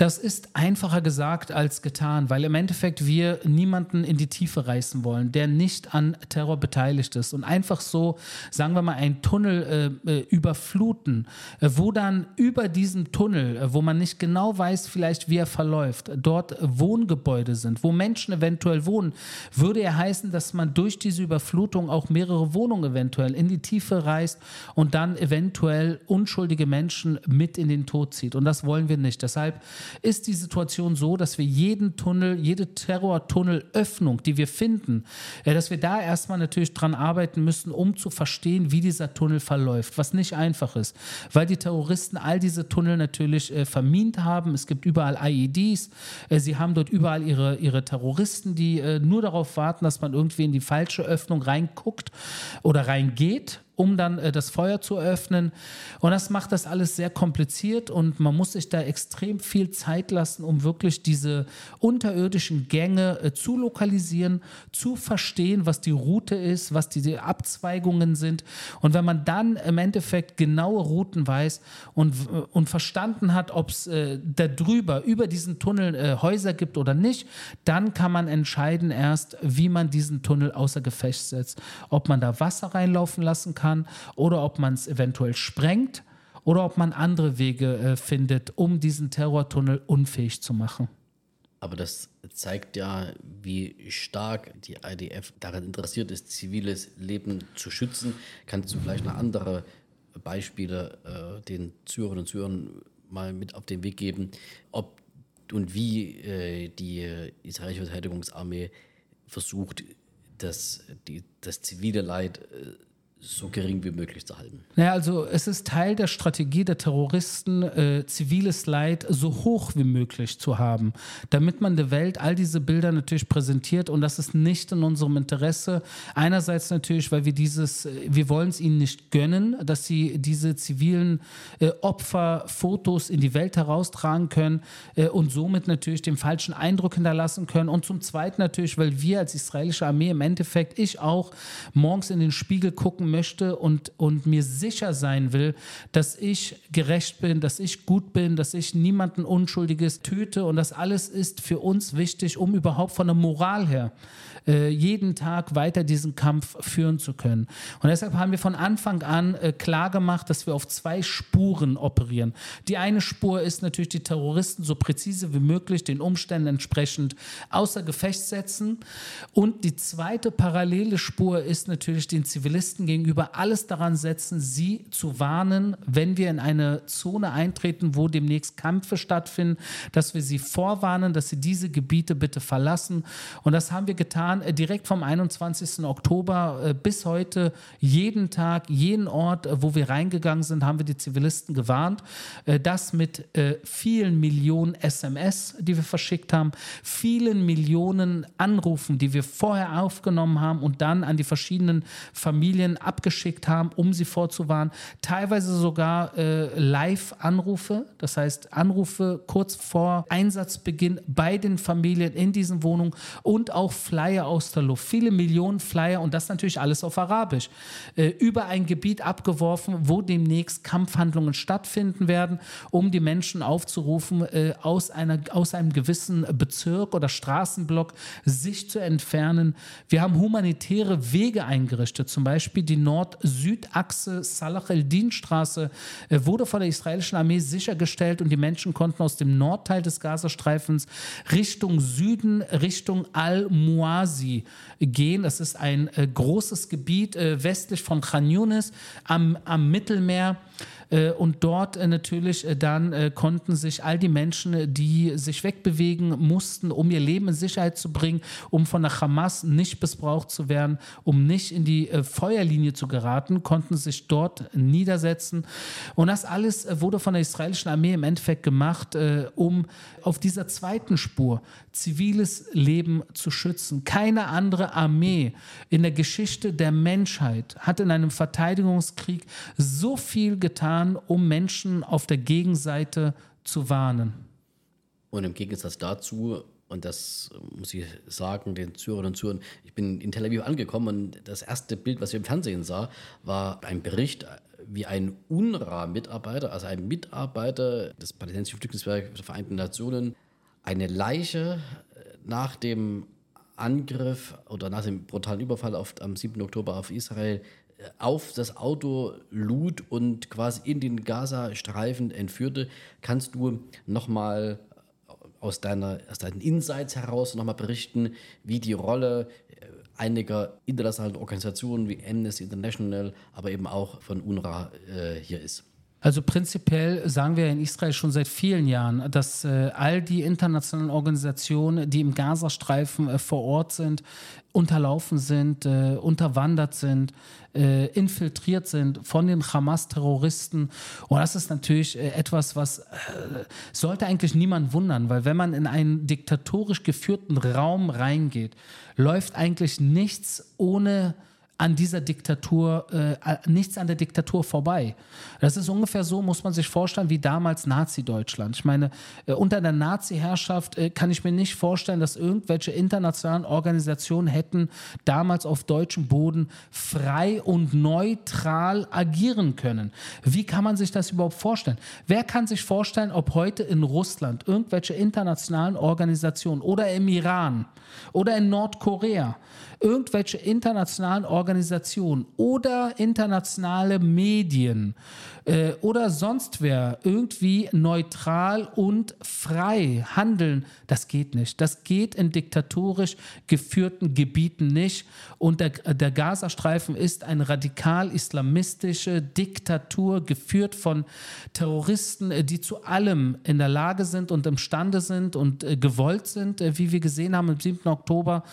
Das ist einfacher gesagt als getan, weil im Endeffekt wir niemanden in die Tiefe reißen wollen, der nicht an Terror beteiligt ist. Und einfach so, sagen wir mal, einen Tunnel äh, äh überfluten, äh, wo dann über diesem Tunnel, äh, wo man nicht genau weiß, vielleicht wie er verläuft, dort Wohngebäude sind, wo Menschen eventuell wohnen, würde ja heißen, dass man durch diese Überflutung auch mehrere Wohnungen eventuell in die Tiefe reißt und dann eventuell unschuldige Menschen mit in den Tod zieht. Und das wollen wir nicht. Deshalb ist die Situation so, dass wir jeden Tunnel, jede Terrortunnelöffnung, die wir finden, äh, dass wir da erstmal natürlich dran arbeiten müssen, um zu verstehen, wie dieser Tunnel verläuft, was nicht einfach ist, weil die Terroristen all diese Tunnel natürlich äh, vermint haben. Es gibt überall IEDs, äh, sie haben dort überall ihre, ihre Terroristen, die äh, nur darauf warten, dass man irgendwie in die falsche Öffnung reinguckt oder reingeht um dann äh, das Feuer zu öffnen. Und das macht das alles sehr kompliziert und man muss sich da extrem viel Zeit lassen, um wirklich diese unterirdischen Gänge äh, zu lokalisieren, zu verstehen, was die Route ist, was die, die Abzweigungen sind. Und wenn man dann im Endeffekt genaue Routen weiß und, äh, und verstanden hat, ob es äh, da drüber, über diesen Tunnel äh, Häuser gibt oder nicht, dann kann man entscheiden erst, wie man diesen Tunnel außer Gefecht setzt. Ob man da Wasser reinlaufen lassen kann kann oder ob man es eventuell sprengt oder ob man andere Wege äh, findet, um diesen Terrortunnel unfähig zu machen. Aber das zeigt ja, wie stark die IDF daran interessiert ist, ziviles Leben zu schützen. Kannst du vielleicht noch andere Beispiele äh, den Zürerinnen und Zürern mal mit auf den Weg geben, ob und wie äh, die israelische Verteidigungsarmee versucht, das, die, das zivile Leid äh, so gering wie möglich zu halten. Naja, also es ist Teil der Strategie der Terroristen, äh, ziviles Leid so hoch wie möglich zu haben, damit man der Welt all diese Bilder natürlich präsentiert und das ist nicht in unserem Interesse. Einerseits natürlich, weil wir dieses, äh, wir wollen es ihnen nicht gönnen, dass sie diese zivilen äh, Opferfotos in die Welt heraustragen können äh, und somit natürlich den falschen Eindruck hinterlassen können und zum Zweiten natürlich, weil wir als israelische Armee im Endeffekt, ich auch, morgens in den Spiegel gucken möchte und, und mir sicher sein will, dass ich gerecht bin, dass ich gut bin, dass ich niemanden Unschuldiges töte. Und das alles ist für uns wichtig, um überhaupt von der Moral her äh, jeden Tag weiter diesen Kampf führen zu können. Und deshalb haben wir von Anfang an äh, klar gemacht, dass wir auf zwei Spuren operieren. Die eine Spur ist natürlich die Terroristen so präzise wie möglich den Umständen entsprechend außer Gefecht setzen. Und die zweite parallele Spur ist natürlich den Zivilisten gegenüber alles daran setzen, sie zu warnen, wenn wir in eine Zone eintreten, wo demnächst Kämpfe stattfinden, dass wir sie vorwarnen, dass sie diese Gebiete bitte verlassen. Und das haben wir getan getan, äh, direkt vom 21. Oktober äh, bis heute, jeden Tag, jeden Ort, äh, wo wir reingegangen sind, haben wir die Zivilisten gewarnt. Das mit vielen Millionen SMS, die wir verschickt haben, vielen Millionen Anrufen, die wir vorher aufgenommen haben und dann an die verschiedenen Familien abgeschickt haben, um sie vorzuwarnen. Teilweise sogar Live-Anrufe, das heißt Anrufe kurz vor Einsatzbeginn bei den Familien in diesen Wohnungen und auch Flyer Flyer aus der Luft, viele Millionen Flyer und das natürlich alles auf Arabisch, äh, über ein Gebiet abgeworfen, wo demnächst Kampfhandlungen stattfinden werden, um die Menschen aufzurufen, äh, aus, einer, aus einem gewissen Bezirk oder Straßenblock sich zu entfernen. Wir haben humanitäre Wege eingerichtet, zum Beispiel die Nord-Süd-Achse Salah el-Din-Straße äh, wurde von der israelischen Armee sichergestellt und die Menschen konnten aus dem Nordteil des Gazastreifens Richtung Süden, Richtung Al-Muazi Marsi gehen. Das ist ein äh, großes Gebiet äh, westlich von Khan Yunis am, am Mittelmeer. Äh, und dort äh, natürlich äh, dann konnten sich all die Menschen, die sich wegbewegen mussten, um ihr Leben in Sicherheit zu bringen, um von der Hamas nicht missbraucht zu werden, um nicht in die Feuerlinie zu geraten, konnten sich dort niedersetzen. Und das alles wurde von der israelischen Armee im Endeffekt gemacht, um auf dieser zweiten Spur ziviles Leben zu schützen. Keine andere Armee in der Geschichte der Menschheit hat in einem Verteidigungskrieg so viel getan, um Menschen auf der Gegenseite zu warnen. Und im Gegensatz dazu, und das muss ich sagen, den Zuhörern und Zuhörern, ich bin in Tel Aviv angekommen und das erste Bild, was ich im Fernsehen sah, war ein Bericht, wie ein UNRWA-Mitarbeiter, also ein Mitarbeiter des Palästinensischen Flüchtlingswerks der Vereinten Nationen, eine Leiche äh, nach dem Angriff oder nach dem brutalen Überfall auf, am 7. Oktober auf Israel auf das Auto lud und quasi in den Gazastreifen entführte. Kannst du nochmal äh, aus, deiner, aus deinen Insights heraus nochmal berichten, wie die Rolle einiger internationalen Organisationen wie Amnesty International, aber eben auch von UNRWA äh, hier ist? Also prinzipiell sagen wir in Israel schon seit vielen Jahren, dass äh, all die internationalen Organisationen, die im Gazastreifen äh, vor Ort sind, unterlaufen sind, äh, unterwandert sind, äh, infiltriert sind von den Hamas-Terroristen. Und das ist natürlich äh, etwas, was äh, sollte eigentlich niemand wundern, weil wenn man in einen diktatorisch geführten Raum reingeht, läuft eigentlich nichts ohne an dieser Diktatur, äh, nichts an der Diktatur vorbei. Das ist ungefähr so, muss man sich vorstellen, wie damals Nazi-Deutschland. Ich meine, äh, unter der Nazi-Herrschaft äh, kann ich mir nicht vorstellen, dass irgendwelche internationalen Organisationen hätten damals auf deutschem Boden frei und neutral agieren können. Wie kann man sich das überhaupt vorstellen? Wer kann sich vorstellen, ob heute in Russland irgendwelche internationalen Organisationen oder im Iran oder in Nordkorea irgendwelche internationalen Organisationen oder internationale Medien äh, oder sonst wer irgendwie neutral und frei handeln, das geht nicht. Das geht in diktatorisch geführten Gebieten nicht. Und der, der Gazastreifen ist eine radikal-islamistische Diktatur, geführt von Terroristen, äh, die zu allem in der Lage sind und imstande sind und äh, gewollt sind, äh, wie wir gesehen haben am 7. Oktober.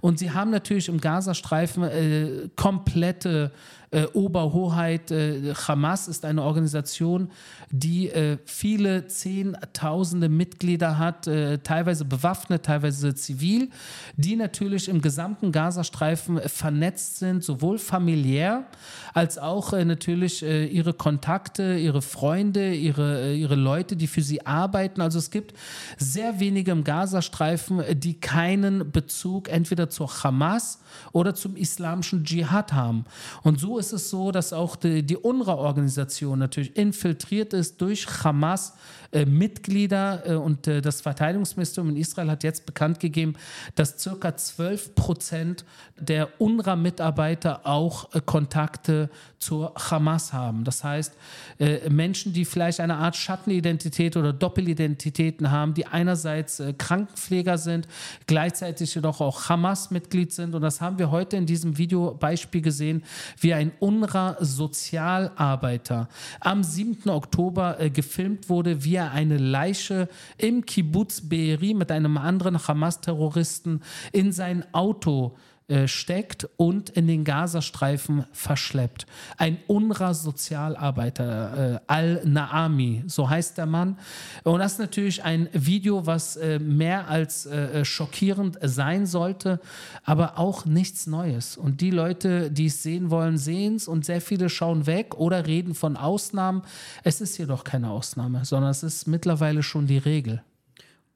Und sie haben natürlich im Gazastreifen äh, komplette äh, Oberhoheit. Äh, Hamas ist eine Organisation, die äh, viele Zehntausende Mitglieder hat, äh, teilweise bewaffnet, teilweise zivil, die natürlich im gesamten Gazastreifen vernetzt sind, sowohl familiär als auch äh, natürlich äh, ihre Kontakte, ihre Freunde, ihre, ihre Leute, die für sie arbeiten. Also es gibt sehr wenige im Gazastreifen, die keinen Bezug entweder zur Hamas oder zum islamischen Dschihad haben. Und so ist es so, dass auch die, die UNRWA-Organisation natürlich infiltriert ist durch Hamas äh, äh, und äh, das Verteidigungsministerium in Israel hat jetzt bekannt gegeben, dass circa 12 Prozent der UNRWA-Mitarbeiter auch äh, Kontakte zur Hamas haben. Das heißt, äh, Menschen, die vielleicht eine Art Schattenidentität oder Doppelidentitäten haben, die einerseits äh, Krankenpfleger sind, gleichzeitig jedoch auch Hamas-Mitglied sind. Und das haben wir heute in diesem Videobeispiel gesehen, wie ein UNRWA-Sozialarbeiter am 7. Oktober gefilmt wurde, wie er eine Leiche im Kibbutz Be'eri mit einem anderen Hamas-Terroristen in sein Auto äh, steckt und in den Gazastreifen verschleppt. Ein UNRWA-Sozialarbeiter, äh, Al-Naami, so heißt der Mann. Und das ist natürlich ein Video, was äh, mehr als äh, äh, schockierend sein sollte, aber auch nichts Neues. Und die Leute, die es sehen wollen, sehen es und sehr viele schauen weg oder reden von Ausnahmen. Es ist jedoch keine Ausnahme, sondern es ist mittlerweile schon die Regel.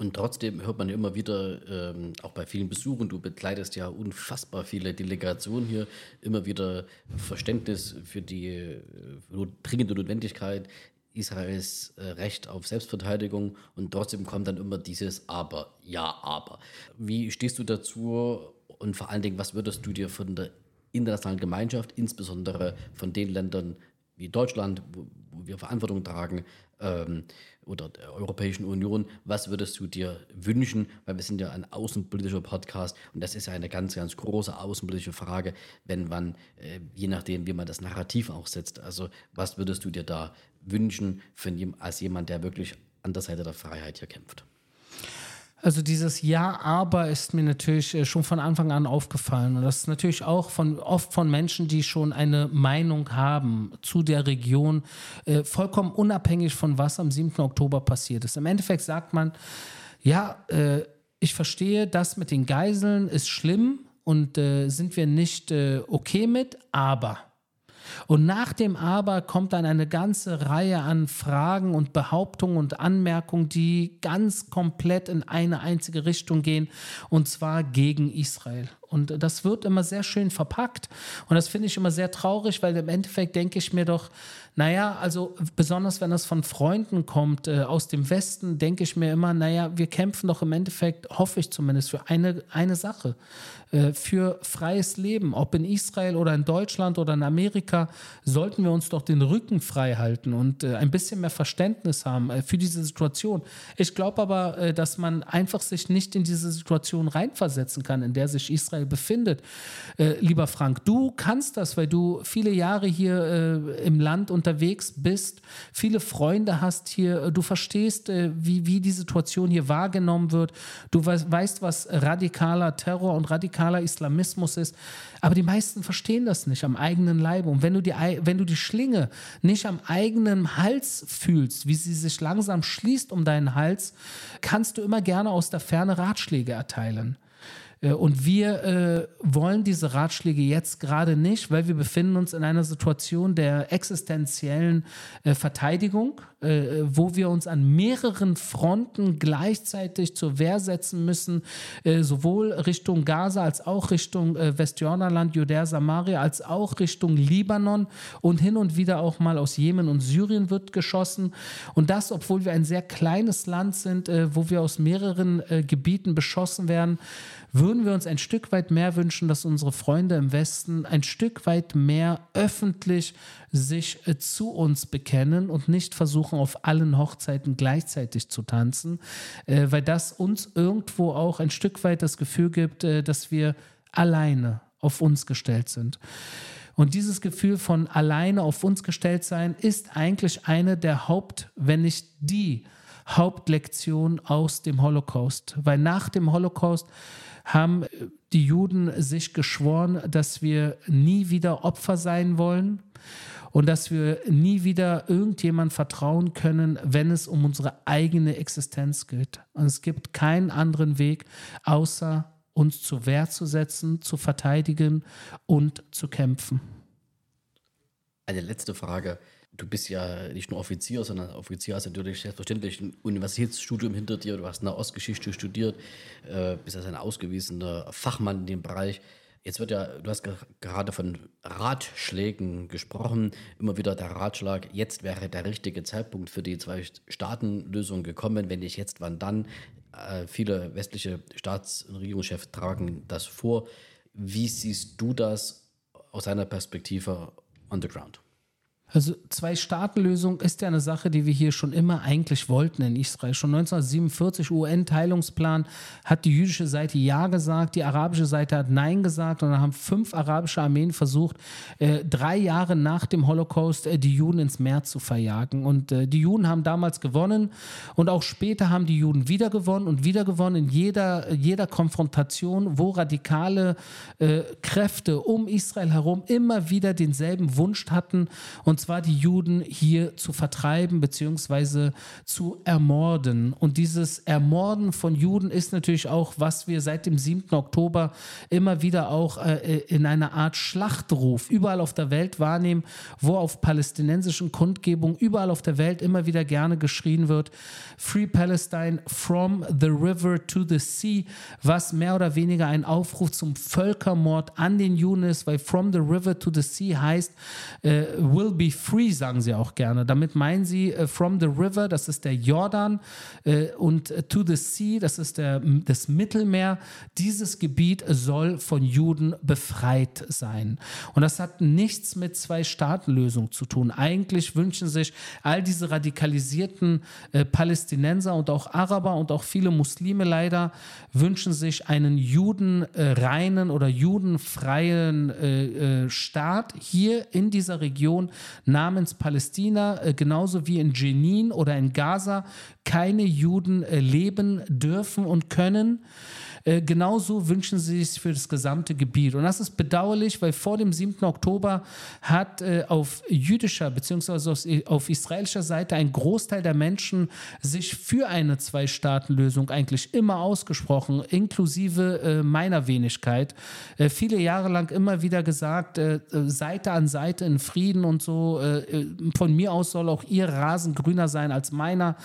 Und trotzdem hört man immer wieder, ähm, auch bei vielen Besuchen, du begleitest ja unfassbar viele Delegationen hier, immer wieder Verständnis für die äh, dringende Notwendigkeit Israels äh, Recht auf Selbstverteidigung und trotzdem kommt dann immer dieses Aber, ja, aber. Wie stehst du dazu und vor allen Dingen, was würdest du dir von der internationalen Gemeinschaft, insbesondere von den Ländern wie Deutschland, wo, wo wir Verantwortung tragen, ähm, oder der Europäischen Union, was würdest du dir wünschen? Weil wir sind ja ein außenpolitischer Podcast und das ist ja eine ganz, ganz große außenpolitische Frage, wenn man, äh, je nachdem, wie man das Narrativ auch setzt. Also was würdest du dir da wünschen für, als jemand, der wirklich an der Seite der Freiheit hier kämpft? Also dieses Ja, aber ist mir natürlich äh, schon von Anfang an aufgefallen. Und das ist natürlich auch von, oft von Menschen, die schon eine Meinung haben zu der Region, äh, vollkommen unabhängig von was am 7. Oktober passiert ist. Im Endeffekt sagt man, ja, äh, ich verstehe, das mit den Geiseln ist schlimm und äh, sind wir nicht äh, okay mit, aber und nach dem Aber kommt dann eine ganze Reihe an Fragen und Behauptungen und Anmerkungen, die ganz komplett in eine einzige Richtung gehen, und zwar gegen Israel. Und das wird immer sehr schön verpackt. Und das finde ich immer sehr traurig, weil im Endeffekt denke ich mir doch, naja, also besonders wenn das von Freunden kommt äh, aus dem Westen, denke ich mir immer, naja, wir kämpfen doch im Endeffekt, hoffe ich zumindest, für eine, eine Sache, äh, für freies Leben. Ob in Israel oder in Deutschland oder in Amerika, sollten wir uns doch den Rücken frei halten und äh, ein bisschen mehr Verständnis haben äh, für diese Situation. Ich glaube aber, äh, dass man einfach sich nicht in diese Situation reinversetzen kann, in der sich Israel befindet. Äh, lieber Frank, du kannst das, weil du viele Jahre hier im Land unterwegs bist, viele Freunde hast hier, du verstehst, äh, wie, wie die Situation hier wahrgenommen wird, du weißt, was radikaler Terror und radikaler Islamismus ist, aber die meisten verstehen das nicht am eigenen Leibe. Und wenn du die, wenn du die Schlinge nicht am eigenen Hals fühlst, wie sie sich langsam schließt um deinen Hals, kannst du immer gerne aus der Ferne Ratschläge erteilen. Äh, und wir äh, wollen diese Ratschläge jetzt gerade nicht, weil wir befinden uns in einer Situation der existenziellen äh, Verteidigung, äh, wo wir uns an mehreren Fronten gleichzeitig zur Wehr setzen müssen, äh, sowohl Richtung Gaza als auch Richtung äh, Westjordanland, Judäa, Samaria, als auch Richtung Libanon und hin und wieder auch mal aus Jemen und Syrien wird geschossen. Und das, obwohl wir ein sehr kleines Land sind, wo wir aus mehreren Gebieten beschossen werden würden wir uns ein Stück weit mehr wünschen, dass unsere Freunde im Westen ein Stück weit mehr öffentlich sich äh, zu uns bekennen und nicht versuchen, auf allen Hochzeiten gleichzeitig zu tanzen, äh, weil das uns irgendwo auch ein Stück weit das Gefühl gibt, äh, dass wir alleine auf uns gestellt sind. Und dieses Gefühl von alleine auf uns gestellt sein ist eigentlich eine der Haupt, wenn nicht die Hauptlektion aus dem Holocaust. Weil nach dem Holocaust haben die Juden sich geschworen, dass wir nie wieder Opfer sein wollen und dass wir nie wieder irgendjemand vertrauen können, wenn es um unsere eigene Existenz geht. Und es gibt keinen anderen Weg, außer uns zur Wehr zu setzen, zu verteidigen und zu kämpfen. Eine letzte Frage du bist ja nicht nur Offizier, sondern Offizier hast natürlich selbstverständlich ein Universitätsstudium hinter dir, du hast eine Ostgeschichte studiert, äh, bist also ein ausgewiesener Fachmann in dem Bereich. Jetzt wird ja, du hast gerade von Ratschlägen gesprochen, immer wieder der Ratschlag, jetzt wäre der richtige Zeitpunkt für die Zwei-Staaten-Lösung gekommen, wenn nicht jetzt, wann dann. Äh, viele westliche Staats- und Regierungschefs tragen das vor. Wie siehst du das aus deiner Perspektive on the ground? Also Zwei-Staaten-Lösung ist ja eine Sache, die wir hier schon immer eigentlich wollten in Israel. Schon 1947 UN-Teilungsplan hat die jüdische Seite Ja gesagt, die arabische Seite hat Nein gesagt und dann haben fünf arabische Armeen versucht, äh, drei Jahre nach dem Holocaust äh, die Juden ins Meer zu verjagen. Und äh, die Juden haben damals gewonnen und auch später haben die Juden wieder gewonnen und wieder gewonnen in jeder, jeder Konfrontation, wo radikale Kräfte um Israel herum immer wieder denselben Wunsch hatten und und zwar die Juden hier zu vertreiben bzw. zu ermorden. Und dieses Ermorden von Juden ist natürlich auch, was wir seit dem 7. Oktober immer wieder auch äh, in einer Art Schlachtruf überall auf der Welt wahrnehmen, wo auf palästinensischen Kundgebungen überall auf der Welt immer wieder gerne geschrien wird, Free Palestine from the river to the sea, was mehr oder weniger ein Aufruf zum Völkermord an den Juden ist, weil from the river to the sea heißt, äh, will be Free, sagen sie auch gerne. Damit meinen sie äh, from the river, das ist der Jordan, äh, und to the sea, das ist der, das Mittelmeer. Dieses Gebiet soll von Juden befreit sein. Und das hat nichts mit Zwei-Staaten-Lösung zu tun. Eigentlich wünschen sich all diese radikalisierten äh, Palästinenser und auch Araber und auch viele Muslime leider, wünschen sich einen judenreinen oder judenfreien äh, äh, Staat hier in dieser Region namens Palästina, äh, genauso wie in Jenin oder in Gaza keine Juden äh, leben dürfen und können. Äh, genauso wünschen sie es für das gesamte Gebiet. Und das ist bedauerlich, weil vor dem 7. Oktober hat äh, auf jüdischer bzw. auf israelischer Seite ein Großteil der Menschen sich für eine Zwei-Staaten-Lösung eigentlich immer ausgesprochen, inklusive äh, meiner Wenigkeit. Äh, viele Jahre lang immer wieder gesagt, äh, Seite an Seite in Frieden und so. Äh, von mir aus soll auch ihr Rasen grüner sein als meiner.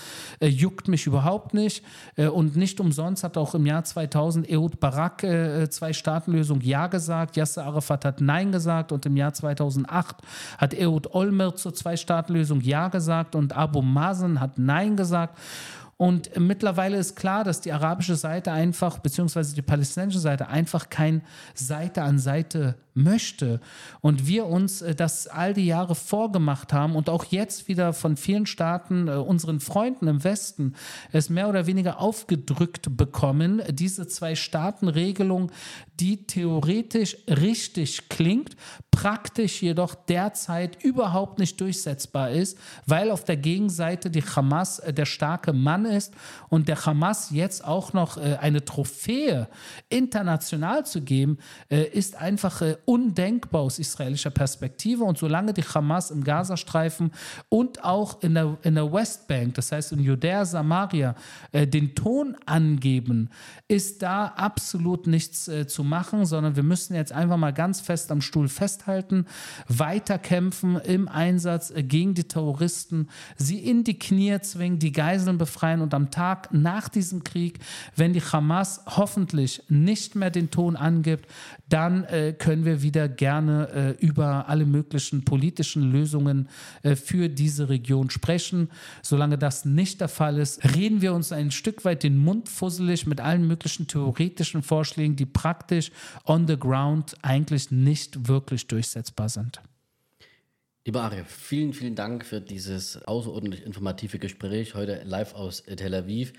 juckt mich überhaupt nicht. und nicht umsonst hat auch im Jahr 2000 2000 Ehud Barak äh, Zwei-Staaten-Lösung Ja gesagt, Yasser Arafat hat Nein gesagt und im Jahr 2008 hat Ehud Olmert zur Zwei-Staaten-Lösung Ja gesagt und Abu Mazen hat Nein gesagt. Und mittlerweile ist klar, dass die arabische Seite einfach, beziehungsweise die palästinensische Seite einfach kein Seite an Seite möchte. Und wir uns äh, das all die Jahre vorgemacht haben und auch jetzt wieder von vielen Staaten, äh, unseren Freunden im Westen, es mehr oder weniger aufgedrückt bekommen, diese Zwei-Staaten-Regelung, die theoretisch richtig klingt, praktisch jedoch derzeit überhaupt nicht durchsetzbar ist, weil auf der Gegenseite die Hamas äh, der starke Mann ist und der Hamas jetzt auch noch eine Trophäe international zu geben, ist einfach undenkbar aus israelischer Perspektive. Und solange die Hamas im Gazastreifen und auch in der, in der Westbank, das heißt in Judäa, Samaria, äh, den Ton angeben, ist da absolut nichts äh, zu machen, sondern wir müssen jetzt einfach mal ganz fest am Stuhl festhalten, weiterkämpfen im Einsatz äh, gegen die Terroristen, sie in die Knie zwingen, die Geiseln befreien und am Tag nach diesem Krieg, wenn die Hamas hoffentlich nicht mehr den Ton angibt, dann äh, können wir wieder gerne äh, über alle möglichen politischen Lösungen äh, für diese Region sprechen. Solange das nicht der Fall ist, reden wir uns ein Stück weit den Mund fusselig mit allen möglichen theoretischen Vorschlägen, die praktisch on the ground eigentlich nicht wirklich durchsetzbar sind. Lieber Ari, vielen, vielen Dank für dieses außerordentlich informative Gespräch heute live aus Tel Aviv.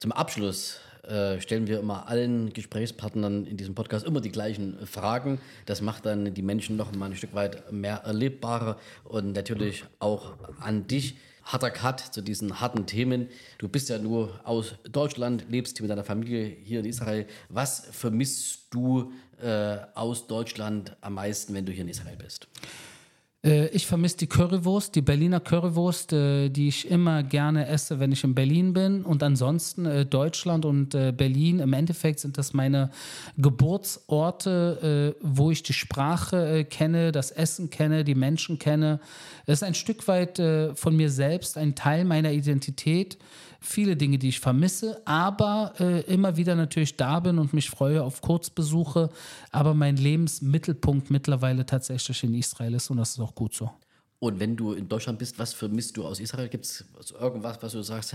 Zum Abschluss äh, stellen wir immer allen Gesprächspartnern in diesem Podcast immer die gleichen Fragen. Das macht dann die Menschen noch mal ein Stück weit mehr erlebbarer und natürlich auch an dich. Harter Cut zu diesen harten Themen. Du bist ja nur aus Deutschland, lebst mit deiner Familie hier in Israel. Was vermisst du äh, aus Deutschland am meisten, wenn du hier in Israel bist? Äh, ich vermisse die Currywurst, die Berliner Currywurst, äh, die ich immer gerne esse, wenn ich in Berlin bin. Und ansonsten äh, Deutschland und Berlin, im Endeffekt sind das meine Geburtsorte, wo ich die Sprache kenne, das Essen kenne, die Menschen kenne. Es ist ein Stück weit von mir selbst, ein Teil meiner Identität viele Dinge, die ich vermisse, aber äh, immer wieder natürlich da bin und mich freue auf Kurzbesuche. Aber mein Lebensmittelpunkt mittlerweile tatsächlich in Israel ist und das ist auch gut so. Und wenn du in Deutschland bist, was vermisst du aus Israel? Gibt es irgendwas, was du sagst,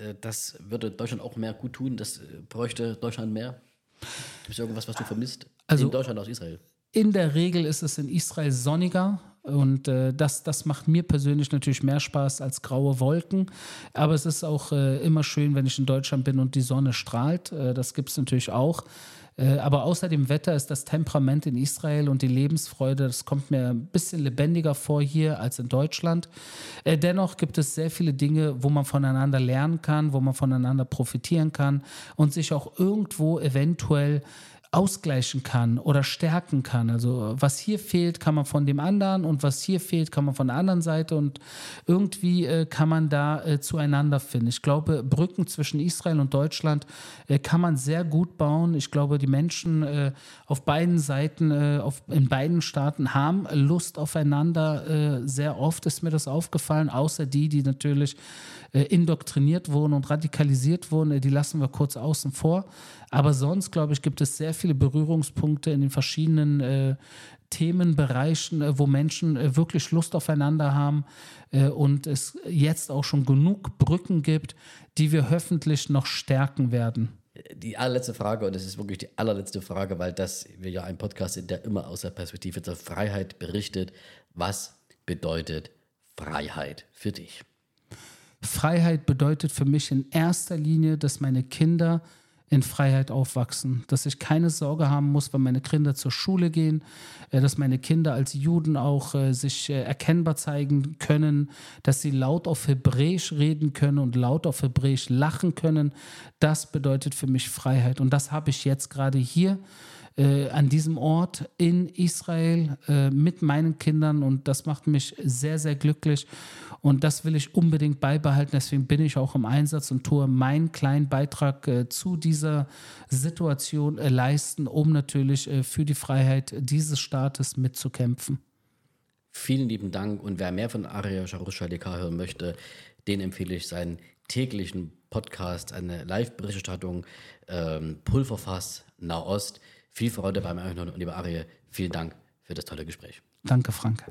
äh, das würde Deutschland auch mehr gut tun, das äh, bräuchte Deutschland mehr? Gibt es irgendwas, was du vermisst also, in Deutschland aus Israel? In der Regel ist es in Israel sonniger. Und äh, das, das macht mir persönlich natürlich mehr Spaß als graue Wolken. Aber es ist auch äh, immer schön, wenn ich in Deutschland bin und die Sonne strahlt. Äh, das gibt es natürlich auch. Äh, aber außer dem Wetter ist das Temperament in Israel und die Lebensfreude, das kommt mir ein bisschen lebendiger vor hier als in Deutschland. Äh, dennoch gibt es sehr viele Dinge, wo man voneinander lernen kann, wo man voneinander profitieren kann und sich auch irgendwo eventuell ausgleichen kann oder stärken kann. Also was hier fehlt, kann man von dem anderen und was hier fehlt, kann man von der anderen Seite und irgendwie äh, kann man da äh, zueinander finden. Ich glaube, Brücken zwischen Israel und Deutschland äh, kann man sehr gut bauen. Ich glaube, die Menschen äh, auf beiden Seiten, äh, auf, in beiden Staaten haben Lust aufeinander. Äh, sehr oft ist mir das aufgefallen, außer die, die natürlich indoktriniert wurden und radikalisiert wurden, äh, die lassen wir kurz außen vor. Aber sonst, glaube ich, gibt es sehr viele Berührungspunkte in den verschiedenen äh, Themenbereichen, äh, wo Menschen äh, wirklich Lust aufeinander haben äh, und es jetzt auch schon genug Brücken gibt, die wir hoffentlich noch stärken werden. Die allerletzte Frage, und das ist wirklich die allerletzte Frage, weil das wir ja ein Podcast sind, der immer aus der Perspektive der Freiheit berichtet. Was bedeutet Freiheit für dich? Freiheit bedeutet für mich in erster Linie, dass meine Kinder in Freiheit aufwachsen, dass ich keine Sorge haben muss, wenn meine Kinder zur Schule gehen, äh, dass meine Kinder als Juden auch äh, sich äh, erkennbar zeigen können, dass sie laut auf Hebräisch reden können und laut auf Hebräisch lachen können. Das bedeutet für mich Freiheit und das habe ich jetzt gerade hier äh, an diesem Ort in Israel äh, mit meinen Kindern und das macht mich sehr, sehr glücklich und das will ich unbedingt beibehalten. Deswegen bin ich auch im Einsatz und tue meinen kleinen Beitrag äh, zu dieser Situation äh, leisten, um natürlich äh, für die Freiheit dieses Staates mitzukämpfen. Vielen lieben Dank und wer mehr von Aria Sharushadika hören möchte, den empfehle ich seinen täglichen Podcast, eine Live-Berichterstattung, ähm, Pulverfass, Nahost. Viel Freude beim Erhören und liebe Arie, vielen Dank für das tolle Gespräch. Danke, Frank.